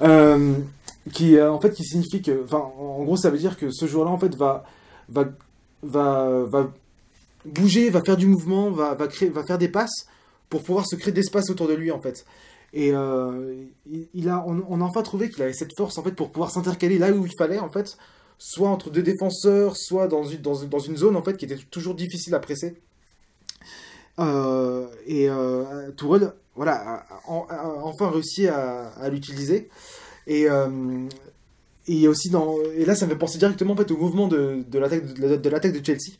Qui, en fait, qui signifie que, en gros, ça veut dire que ce joueur-là, en fait, va, va, va, va bouger, va faire du mouvement, va, va créer, va faire des passes pour pouvoir se créer d'espace autour de lui, en fait. Et euh, il, a, on, on a enfin trouvé qu'il avait cette force, en fait, pour pouvoir s'intercaler là où il fallait, en fait, soit entre deux défenseurs, soit dans une, dans, dans une zone, en fait, qui était toujours difficile à presser. Euh, et euh, voilà, a, enfin réussi à, l'utiliser. Et, euh, et aussi dans, et là, ça me fait penser directement en fait au mouvement de, de l'attaque de, de de Chelsea.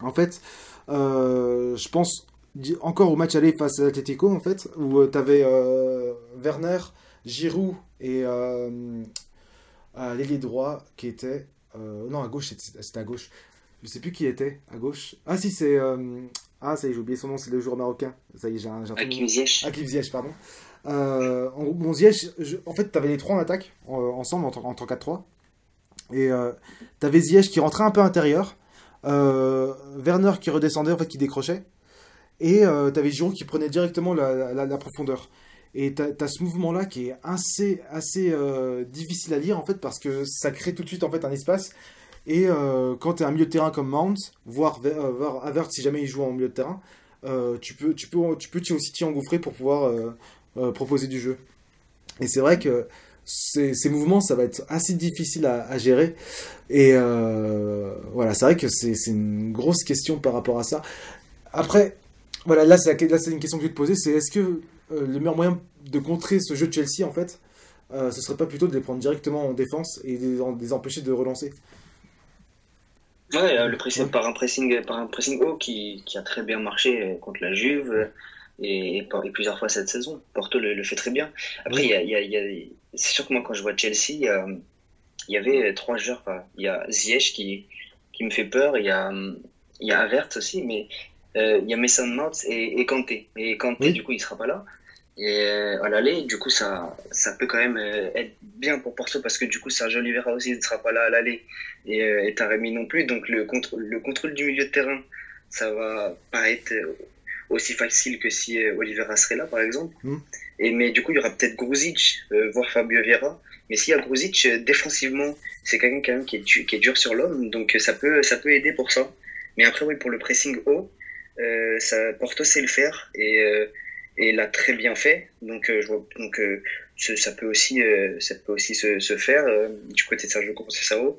En fait, je pense encore au match aller face à l'Atletico en fait, où tu avais Werner, Giroud et euh, euh, l'ailier droit qui était euh, non à gauche c'était à gauche. Je sais plus qui était à gauche. Ah si c'est euh, ah ça y est j'ai oublié son nom c'est le joueur marocain. Ça y est j'ai un, Hakim. Ziyech. Hakim Ziyech, pardon. Euh, en, bon, Ziyech, je- en fait, tu avais les trois en attaque, en- ensemble, en, tant- en tant 4-3. Et euh, tu avais Ziyech qui rentrait un peu intérieur, euh, Werner qui redescendait, en fait, qui décrochait, et euh, tu avais Giroud qui prenait directement la, la- profondeur. Et tu as, ce mouvement-là qui est assez, assez euh, difficile à lire, en fait, parce que ça crée tout de suite, en fait, un espace. Et euh, quand tu es un milieu de terrain comme Mount, voire, euh, voire Havertz si jamais il joue en milieu de terrain, euh, tu peux, tu peux, tu peux aussi t'y engouffrer pour pouvoir proposer du jeu. Et c'est vrai que ces, mouvements, ça va être assez difficile à, gérer. Et voilà, c'est vrai que c'est une grosse question par rapport à ça. Après, voilà, là, c'est la- là, c'est une question que je vais te poser, c'est est-ce que euh, le meilleur moyen de contrer ce jeu de Chelsea, en fait, euh, ce serait pas plutôt de les prendre directement en défense et de les, empêcher de relancer? Ouais, euh, le pressing, Ouais. par un pressing, par un pressing haut qui, qui a très bien marché euh, contre la Juve et, et, plusieurs fois cette saison. Porto le, le fait très bien. Après, il y a, a, c'est sûr que moi, quand je vois Chelsea, il y, a- il y avait trois joueurs. Il y a Ziyech qui, qui me fait peur. Il y a, il y a Havertz aussi, mais il y a Mason Mount et, et Kanté. Et Kanté, Oui. du coup, il sera pas là. Et euh, à l'aller, du coup, ça, ça peut quand même euh, être bien pour Porto parce que du coup, Sergio Oliveira aussi ne sera pas là à l'aller et, euh, et Taremi non plus. Donc le, contre, le contrôle du milieu de terrain, ça va pas être euh, aussi facile que si euh, Oliveira serait là, par exemple. Mm. Et, mais du coup, il y aura peut-être Gruzic, euh, voire Fabio Vieira. Mais s'il y a Gruzic, euh, défensivement, c'est quelqu'un quand même qui est, qui est dur sur l'homme, donc euh, ça peut, ça peut aider pour ça. Mais après, oui, pour le pressing haut, euh, ça, Porto sait le faire et, euh, et l'a très bien fait. Donc, euh, je vois, donc euh, ça peut aussi, euh, ça peut aussi se, se faire euh, du côté de Sergio Conceição.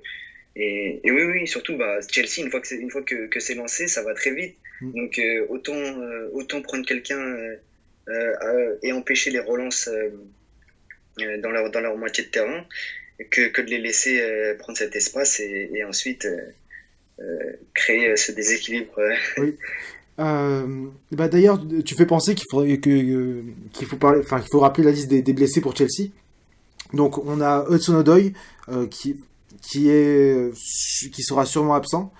Et, et oui, oui, surtout, bah, Chelsea, une fois que c'est, une fois que, que c'est lancé, ça va très vite. Mm. Donc, euh, autant, euh, autant prendre quelqu'un euh, euh, euh, et empêcher les relances euh, euh, dans, leur, dans leur moitié de terrain que, que de les laisser euh, prendre cet espace et, et ensuite euh, euh, créer euh, ce déséquilibre. euh. Euh, bah d'ailleurs, tu fais penser qu'il faudrait euh, qu'il faut parler, enfin qu'il faut rappeler la liste des, blessés pour Chelsea. Donc on a Hudson Odoi euh, qui qui est qui sera sûrement absent,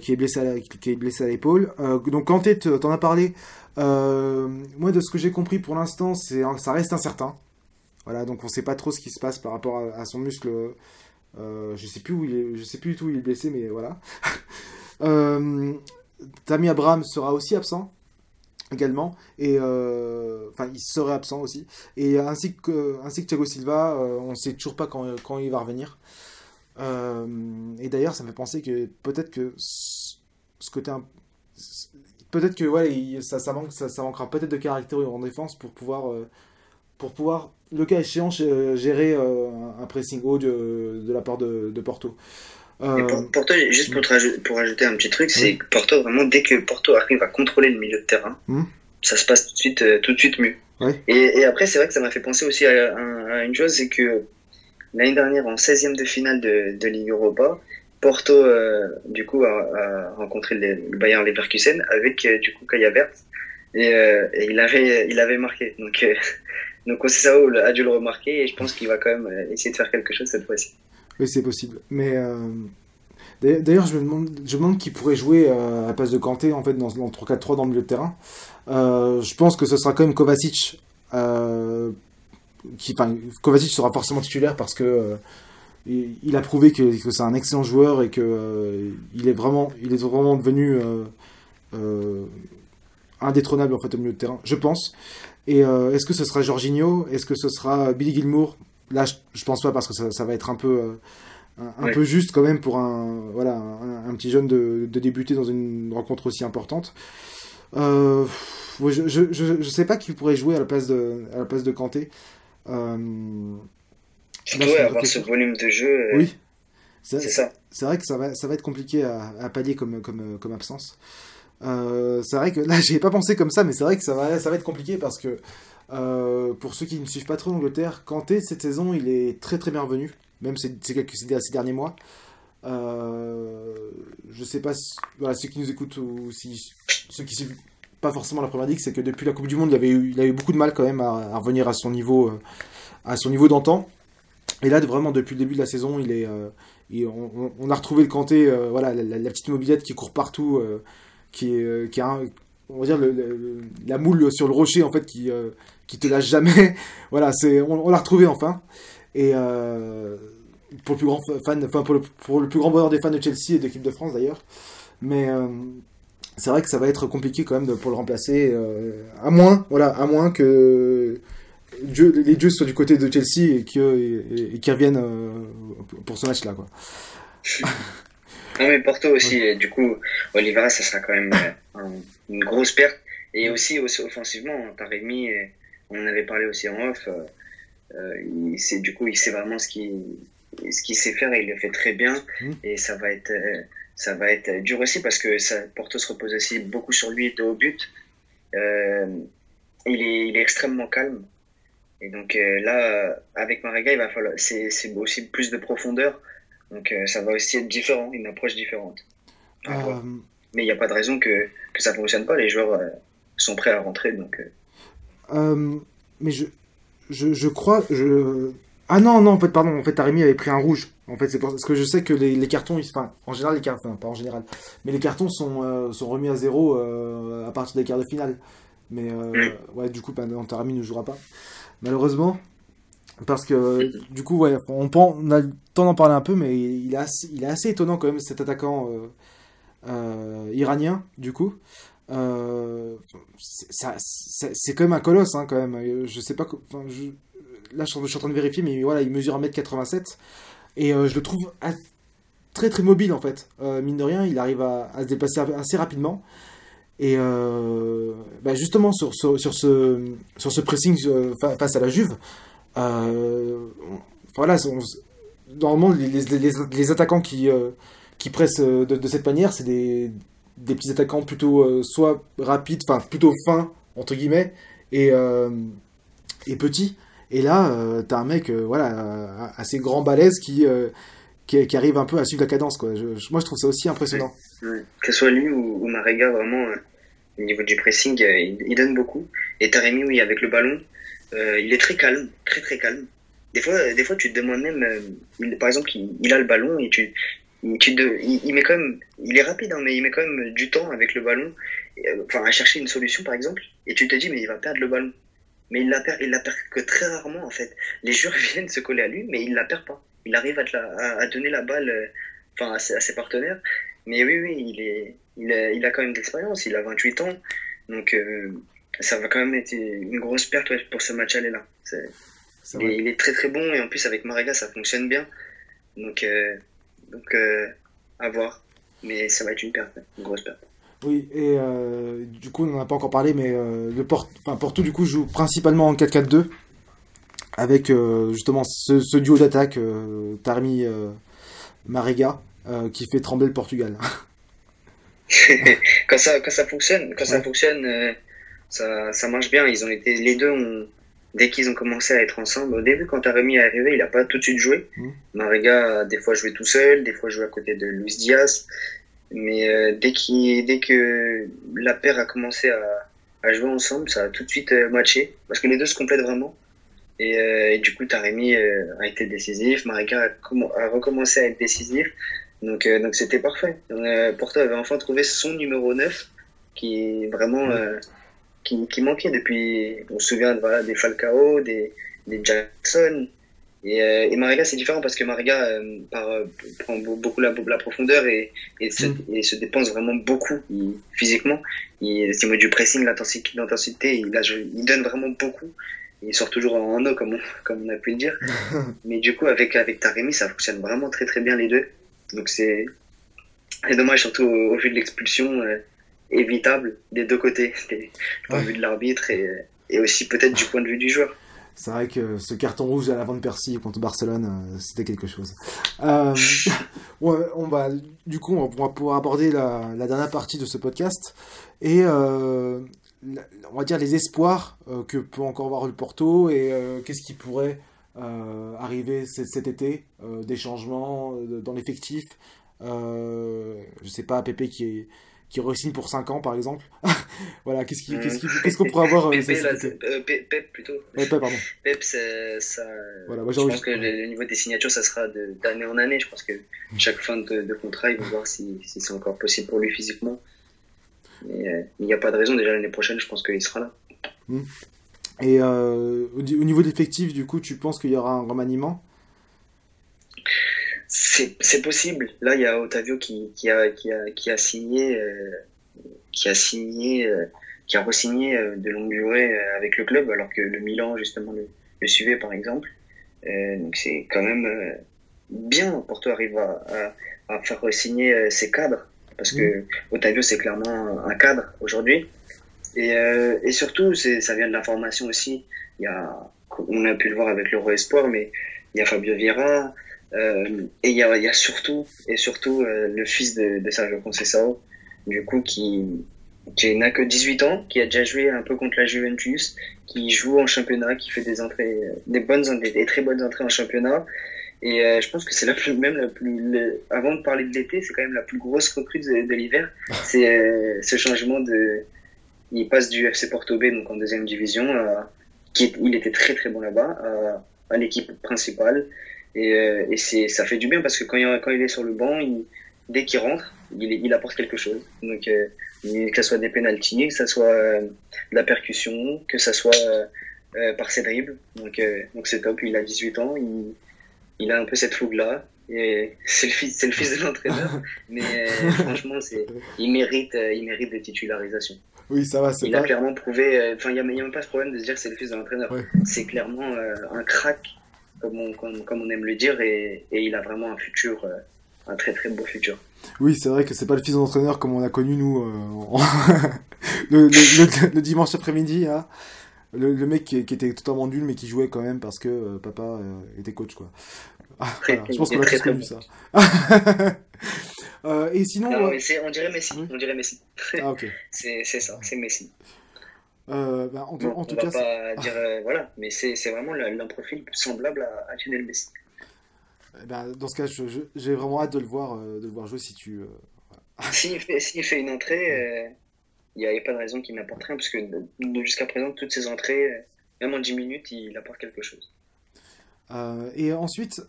qui est blessé à qui est blessé à l'épaule. Donc Kanté, t'en as parlé. Moi, de ce que j'ai compris pour l'instant, c'est ça reste incertain. Voilà, donc on sait pas trop ce qui se passe par rapport à, son muscle. Euh, je sais plus où il est, sais plus du tout où il est blessé, mais voilà. euh, Tammy Abraham sera aussi absent également et euh, enfin il serait absent aussi. Et ainsi que ainsi que Thiago Silva euh, on sait toujours pas quand, quand il va revenir. Euh, et d'ailleurs ça me fait penser que peut-être que ce côté peut-être que ouais ça, ça manque ça, manquera peut-être de caractère en défense pour pouvoir pour pouvoir le cas échéant gérer un pressing haut de, de la part de Porto Et Euh, pour, Porto, juste pour, te pour ajouter un petit truc, c'est que Porto, vraiment, dès que Porto arrive à contrôler le milieu de terrain, Mm. ça se passe tout de suite, euh, tout de suite mieux. Ouais. Et, et après, c'est vrai que ça m'a fait penser aussi à, à- à une chose, c'est que l'année dernière, en 16e de finale de, de Ligue Europa, Porto, euh, du coup, a, a rencontré le, le Bayern Leverkusen avec, euh, du coup, Kai Havertz. Et, euh, et il avait, il avait marqué. Donc, euh, donc Conceição a dû le remarquer et je pense qu'il va quand même essayer de faire quelque chose cette fois-ci. Oui, c'est possible. Mais euh, d'ailleurs- je me demande, qui pourrait jouer euh, à la place de Kanté en fait dans dans le 3-4-3 dans le milieu de terrain. Euh, je pense que ce sera quand même Kovacic. Qui, Kovacic sera forcément titulaire parce que il, a prouvé que, c'est un excellent joueur et que il est vraiment, il est vraiment devenu indétrônable en fait au milieu de terrain. Je pense. Et est-ce que ce sera Jorginho? Est-ce que ce sera Billy Gilmour? Là, je, pense pas parce que ça, ça va être un peu, euh, un, Ouais. peu juste quand même pour un, voilà, un, un petit jeune de, de débuter dans une rencontre aussi importante. Euh, je, je, je, je sais pas qui pourrait jouer à la place de, à la place de Kanté. Euh, Surtout Là, avoir ce volume de jeu, euh, oui. C'est c'est ça. c'est vrai que ça va, ça va être compliqué à, à pallier comme, comme, comme absence. Euh, c'est vrai que là, j'y ai pas pensé comme ça, mais c'est vrai que ça va, ça va être compliqué parce que euh, pour ceux qui ne suivent pas trop l'Angleterre, Kanté cette saison, il est très très bien revenu, même ces, ces, quelques, ces derniers mois. Euh, je sais pas ceux qui nous écoutent ou ceux qui suivent pas forcément la première ligue, c'est que depuis la Coupe du Monde, il avait eu, a eu beaucoup de mal quand même à, revenir à son niveau, euh, à son niveau d'antan. Et là, vraiment, depuis le début de la saison, euh, on, a retrouvé le Kanté, la, petite mobilette qui court partout, qui est, qui a, un, on va dire, la moule sur le rocher en fait, qui, qui te lâche jamais. voilà, c'est, on, l'a retrouvé enfin. Et pour le plus grand fan, enfin pour le, pour le plus grand bonheur des fans de Chelsea et de l'équipe de France d'ailleurs. Mais c'est vrai que ça va être compliqué quand même pour le remplacer, euh, à moins, voilà, à moins que Dieu, les dieux soient du côté de Chelsea et qu'ils et, et reviennent euh, pour ce match-là, quoi. non mais Porto aussi, du coup, Oliveira, ça sera quand même euh, un, une grosse perte. Et aussi, aussi offensivement, Taremi, on en avait parlé aussi en off, euh, il sait, du coup, il sait vraiment ce qu'il ce qu'il sait faire et il le fait très bien. Mmh. Et ça va être ça va être dur aussi parce que ça, Porto se repose aussi beaucoup sur lui de haut but. Euh, il, est, il est extrêmement calme. Et donc euh, là, avec Marega, il va falloir, c'est, c'est aussi plus de profondeur. Donc euh, ça va aussi être différent, une approche différente. Euh, Mais il n'y a pas de raison que, que ça ne fonctionne pas. Les joueurs euh, sont prêts à rentrer. Donc, mais je, je, je crois, je, ah non, non, en fait, pardon, en fait, Taremi avait pris un rouge. En fait, c'est parce que je sais que les, les cartons, ils, enfin, en général, les cartons, enfin, pas en général, mais les cartons sont, euh, sont remis à zéro euh, à partir des quarts de finale. Mais euh, ouais, du coup, non, Taremi ne jouera pas, malheureusement. Parce que du coup, ouais, on, pense, on a le temps d'en parler un peu, mais il est assez, il est assez étonnant quand même cet attaquant euh, iranien, du coup. c'est quand même un colosse, hein, quand même. Je sais pas, enfin, je, là je suis en train de vérifier, mais voilà, il mesure 1m87. Et euh, je le trouve très très mobile en fait. Euh, mine de rien, il arrive à, à, se déplacer assez rapidement. Et euh, bah justement, sur, sur, sur, ce, sur ce pressing euh, face à la Juve, voilà, on, normalement, les, attaquants qui, qui pressent de, de cette manière, c'est des, petits attaquants plutôt soit rapides, enfin plutôt fins, entre guillemets, et, et petits. Et là, euh, t'as un mec, euh, voilà, assez grand balèze qui, euh, qui, arrive un peu à suivre la cadence, quoi. Moi, je trouve ça aussi impressionnant. Que ce soit lui ou, ou Marega, vraiment, euh, au niveau du pressing, euh, il, il, donne beaucoup. Et Taremi, oui, avec le ballon, euh, il est très calme, très très calme. Des fois, des fois, tu te demandes même, il, par exemple, il, il, a le ballon et tu, tu de, il, il, met quand même, il est rapide, hein, mais il met quand même du temps avec le ballon, enfin, à chercher une solution, par exemple, et tu te dis, mais il va perdre le ballon mais il la perd, il la perd que très rarement en fait. Les joueurs viennent se coller à lui, mais il la perd pas. Il arrive à, la, à, à donner la balle, euh, enfin à, ses, partenaires. Mais oui, oui, il est, il a, il a quand même d'expérience. Il a 28 ans, donc euh, ça va quand même être une grosse perte ouais, pour ce match aller là. Il, il, est très très bon et en plus avec Marega ça fonctionne bien. Donc euh, donc euh, à voir. Mais ça va être une perte, une grosse perte. Oui, et euh, du coup, on n'en a pas encore parlé, mais le Port... enfin, Porto, du coup, joue principalement en 4-4-2, avec justement ce, ce duo d'attaque, Tarmi Marega, qui fait trembler le Portugal. quand, ça, quand ça fonctionne, quand ouais. ça, fonctionne ça, ça marche bien. Ils ont été, les deux ont, dès qu'ils ont commencé à être ensemble, au début, quand Taremi est arrivé, il n'a pas tout de suite joué. Mmh. Marega a des fois joué tout seul, des fois joué à côté de Luis Diaz. Mais euh, dès, qu dès que la paire a commencé à, à, jouer ensemble, ça a tout de suite euh, matché. Parce que les deux se complètent vraiment. Et, euh, et du coup, Taremi euh, a été décisif. Marika a, a, recommencé à être décisif. Donc euh, donc c'était parfait. Porto avait enfin trouvé son numéro 9 qui vraiment qui, qui manquait depuis. On se souvient voilà, des Falcao, des, des Jackson. Et, euh, et Mariga, c'est différent parce que Mariga euh, par, euh, prend beaucoup la, la profondeur et, et, se, mm. et se dépense vraiment beaucoup il, physiquement. Il, c'est du pressing, l'intensité, il, il donne vraiment beaucoup. Il sort toujours en eau, comme on, comme on a pu le dire. Mais du coup, avec, avec Taremi, ça fonctionne vraiment très très bien les deux. Donc c'est, c'est dommage, surtout au, au vu de l'expulsion évitable des deux côtés, du point de vue de l'arbitre et, et aussi peut-être du point de vue du joueur c'est vrai que ce carton rouge à la Van Persie contre Barcelone, euh, c'était quelque chose. Euh, on va, du coup, on va pouvoir aborder la, dernière partie de ce podcast et euh, on va dire les espoirs que peut encore avoir le Porto et euh, qu'est-ce qui pourrait arriver cet, été, des changements dans l'effectif. je sais pas, Pépé qui est qui re pour 5 ans par exemple. voilà, qu'est-ce qu'on qu qu qu'on pourrait avoir Pep, Pep plutôt. Pep, pardon. Pep, ça, voilà, moi, je pense que le, niveau des signatures, ça sera d'année en année. Je pense que chaque fin de, de contrat, il va voir si, si c'est encore possible pour lui physiquement. Mais euh, il n'y a pas de raison. Déjà l'année prochaine, je pense qu'il sera là. Hmm. Et euh, au, niveau de l'effectif, du coup, tu penses qu'il y aura un remaniement? C'est possible. Là, il y a Otavio qui, qui, a, qui, a, qui a signé, euh, qui a signé, euh, qui a re-signé euh, de longue durée avec le club, alors que le Milan justement le, le suivait par exemple. donc c'est quand même bien. Porto arrive à, à, à faire re-signer ses cadres, parce que mmh. Otavio c'est clairement un cadre aujourd'hui. Et, et surtout, ça vient de l'information aussi. Il y a, on a pu le voir avec l'Euro Espoir, mais il y a Fabio Vieira, euh, et il y a, y a, surtout, et surtout euh, le fils de, de Sergio Conceição, du coup, qui, qui n'a que 18 ans, qui a déjà joué un peu contre la Juventus, qui joue en championnat, qui fait des entrées, des bonnes, des, très bonnes entrées en championnat. Et euh, je pense que c'est la plus, même la plus, avant de parler de l'été, c'est quand même la plus grosse recrue de, l'hiver. C'est euh, ce changement de, il passe du FC Porto B, donc en deuxième division, qui il était très très bon là-bas, à l'équipe principale. Et, euh, et c'est, ça fait du bien parce que quand il, quand il est sur le banc, il, dès qu'il rentre, il, il apporte quelque chose. Donc, euh, que ce soit des pénalties, que ce soit euh, de la percussion, que ce soit euh, par ses dribbles. Donc, donc c'est top. Il a 18 ans, il, il a un peu cette fougue-là. Et c'est le fils, c'est le fils de l'entraîneur. mais franchement, c'est, il mérite, il mérite des titularisations. Oui, ça va. Il a clairement prouvé. Enfin, il n'y a, a, même pas ce problème de se dire que c'est le fils de l'entraîneur. C'est clairement un crack comme on, comme, on aime le dire, et, et, il a vraiment un futur, euh, un très très beau futur. Oui, c'est vrai que c'est pas le fils d'entraîneur comme on a connu nous euh, le, le, le, dimanche après-midi. Hein. Le, mec qui, qui, était totalement nul mais qui jouait quand même parce que euh, papa était coach quoi. Ah, voilà. Je pense qu'on a tous connu ça. et sinon, non, mais on dirait Messi. On dirait Messi. Ah c'est ça, c'est Messi. Euh, bah, en, en tout on cas, va pas dire euh, voilà, mais c'est vraiment un profil semblable à, à Lionel Messi. Eh ben, dans ce cas, j'ai vraiment hâte de le voir, euh, de le voir jouer si tu. S'il fait, fait, une entrée, il n'y a, a, pas de raison qu'il n'apporte rien, parce que jusqu'à présent, toutes ses entrées, même en 10 minutes, il apporte quelque chose. et ensuite,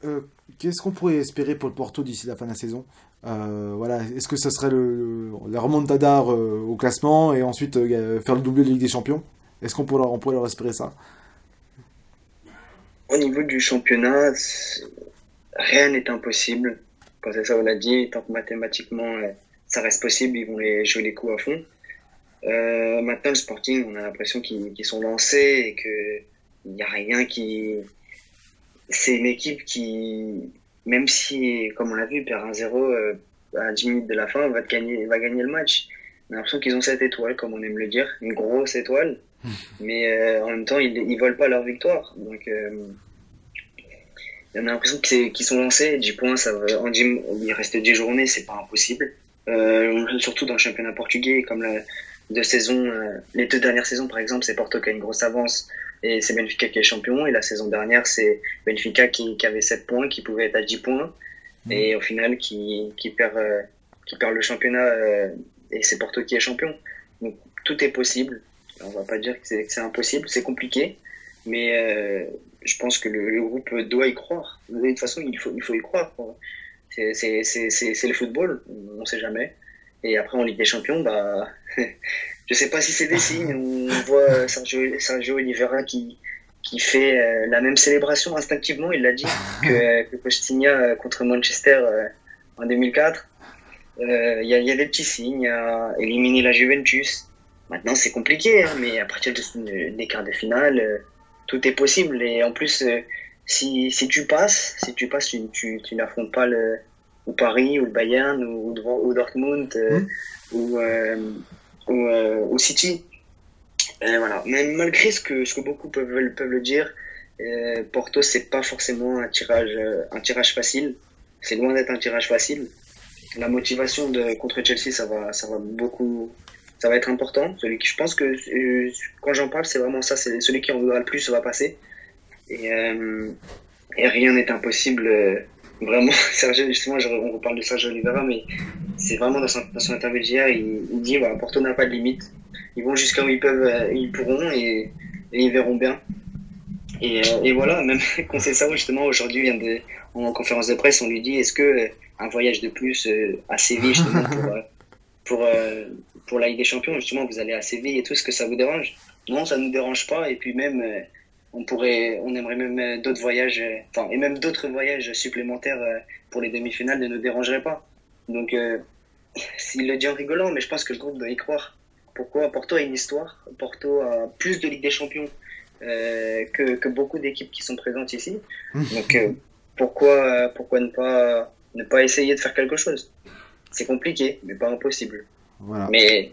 qu'est-ce qu'on pourrait espérer pour le Porto d'ici la fin de la saison? Euh, voilà, est-ce que ça serait la remontada euh, au classement et ensuite euh, faire le doublé de Ligue des Champions? Est-ce qu'on pourrait, on leur espérer ça? Au niveau du championnat, rien n'est impossible. Quand ça, on l'a dit, tant que mathématiquement ça reste possible, ils vont jouer les coups à fond. maintenant, le Sporting, on a l'impression qu'ils sont lancés et que il n'y a rien qui. C'est une équipe qui même si, comme on l'a vu, perd 1-0 euh, à 10 minutes de la fin, va, gagner, va gagner le match. On a l'impression qu'ils ont cette étoile, comme on aime le dire, une grosse étoile. Mais euh, en même temps, ils ne volent pas leur victoire. Donc, euh, on a l'impression qu'ils sont lancés. 10 points, ça va, en 10, il reste 10 journées, c'est pas impossible. Euh, surtout dans le championnat portugais, comme la, de saison, euh, les deux dernières saisons, par exemple, c'est Porto qui a une grosse avance et c'est Benfica qui est champion. Et la saison dernière, c'est Benfica qui, qui, avait 7 points, qui pouvait être à 10 points. Mmh. Et au final, qui, qui, perd, euh, qui perd le championnat euh, et c'est Porto qui est champion. Donc tout est possible. On va pas dire que c'est impossible, c'est compliqué. Mais euh, je pense que le, le, groupe doit y croire. De toute façon, il faut, il faut y croire. C'est le football, on sait jamais. Et après, en Ligue des Champions, bah, je sais pas si c'est des signes. On voit Sergio, Oliveira qui, qui fait euh, la même célébration instinctivement, il l'a dit, que, que Costinha euh, contre Manchester euh, en 2004. Il y, a, y, a, des petits signes, à éliminer la Juventus. Maintenant, c'est compliqué, hein, mais à partir de, des quarts de finale, tout est possible. Et en plus, si, si tu passes, si tu passes, tu, tu, tu n'affrontes pas le, ou Paris, ou le Bayern, ou, ou Dortmund, mmh. ou, ou, ou City. Et voilà. Mais malgré ce que, ce que beaucoup peuvent, peuvent le dire, euh, Porto, c'est pas forcément un tirage, un tirage facile. c'est loin d'être un tirage facile. La motivation de contre Chelsea, ça va, ça va beaucoup, ça va être important. Celui qui, je pense que euh, quand j'en parle, c'est vraiment ça. C'est celui qui en voudra le plus, va passer. Et, euh, et rien n'est impossible. Vraiment, Sergio, justement, je- on reparle de Sergio Oliveira, mais c'est vraiment dans son, dans son interview d'hier, il, il dit voilà, Porto n'a pas de limite. Ils vont jusqu'à où ils peuvent, euh, ils pourront et, et ils verront bien. Et, euh, et voilà, même Conceição, justement, aujourd'hui, en conférence de presse, on lui dit est-ce que euh, un voyage de plus euh, à Séville, justement, pour, euh, pour, euh, pour la Ligue des Champions, justement, vous allez à Séville et tout, est-ce que ça vous dérange? Non, ça ne nous dérange pas. Et puis même, on pourrait, on aimerait même euh, d'autres voyages, euh, enfin, et même d'autres voyages supplémentaires euh, pour les demi-finales ne nous dérangeraient pas. Donc, euh, s'il le dit en rigolant, mais je pense que le groupe doit y croire. Pourquoi? Porto a une histoire. Porto a plus de Ligue des Champions euh, que, que beaucoup d'équipes qui sont présentes ici. Donc, euh, pourquoi, pourquoi ne pas, ne pas essayer de faire quelque chose? C'est compliqué, mais pas impossible. Voilà. Mais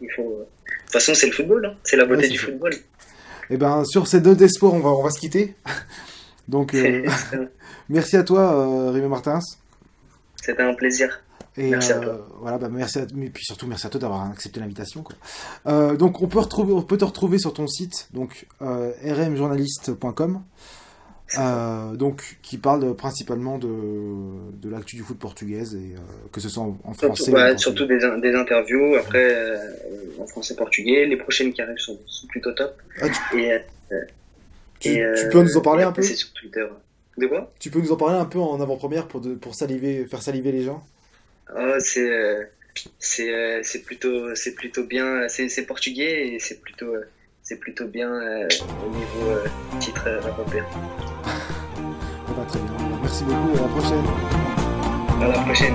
il faut. De toute façon, c'est le football. hein. C'est la beauté Ouais, du football. Et ben sur ces deux espoirs, on va, on va se quitter. Donc euh, merci à toi, euh, Rémi Martins. C'était un plaisir. Et Merci à euh, toi. voilà, bah merci à, mais puis surtout merci à toi d'avoir accepté l'invitation. Euh, donc on peut retrouver, on peut te retrouver sur ton site, donc rmjournaliste.com, euh, donc qui parle principalement de, de l'actu du foot portugaise et euh, que ce soit en, en français. En portugais. surtout des, des interviews. Après, euh, en français portugais. Les prochaines qui arrivent sont, sont plutôt top. Ah, tu, Et, tu- et, tu peux nous en parler un peu C'est sur Twitter. De quoi? Tu peux nous en parler un peu en avant-première pour, de- pour saliver, faire saliver les gens? Ah, c'est c'est plutôt plutôt bien c'est portugais et c'est plutôt c'est plutôt bien euh, au niveau euh, titre euh, européen. Très bien. Merci beaucoup, à la prochaine. À la prochaine.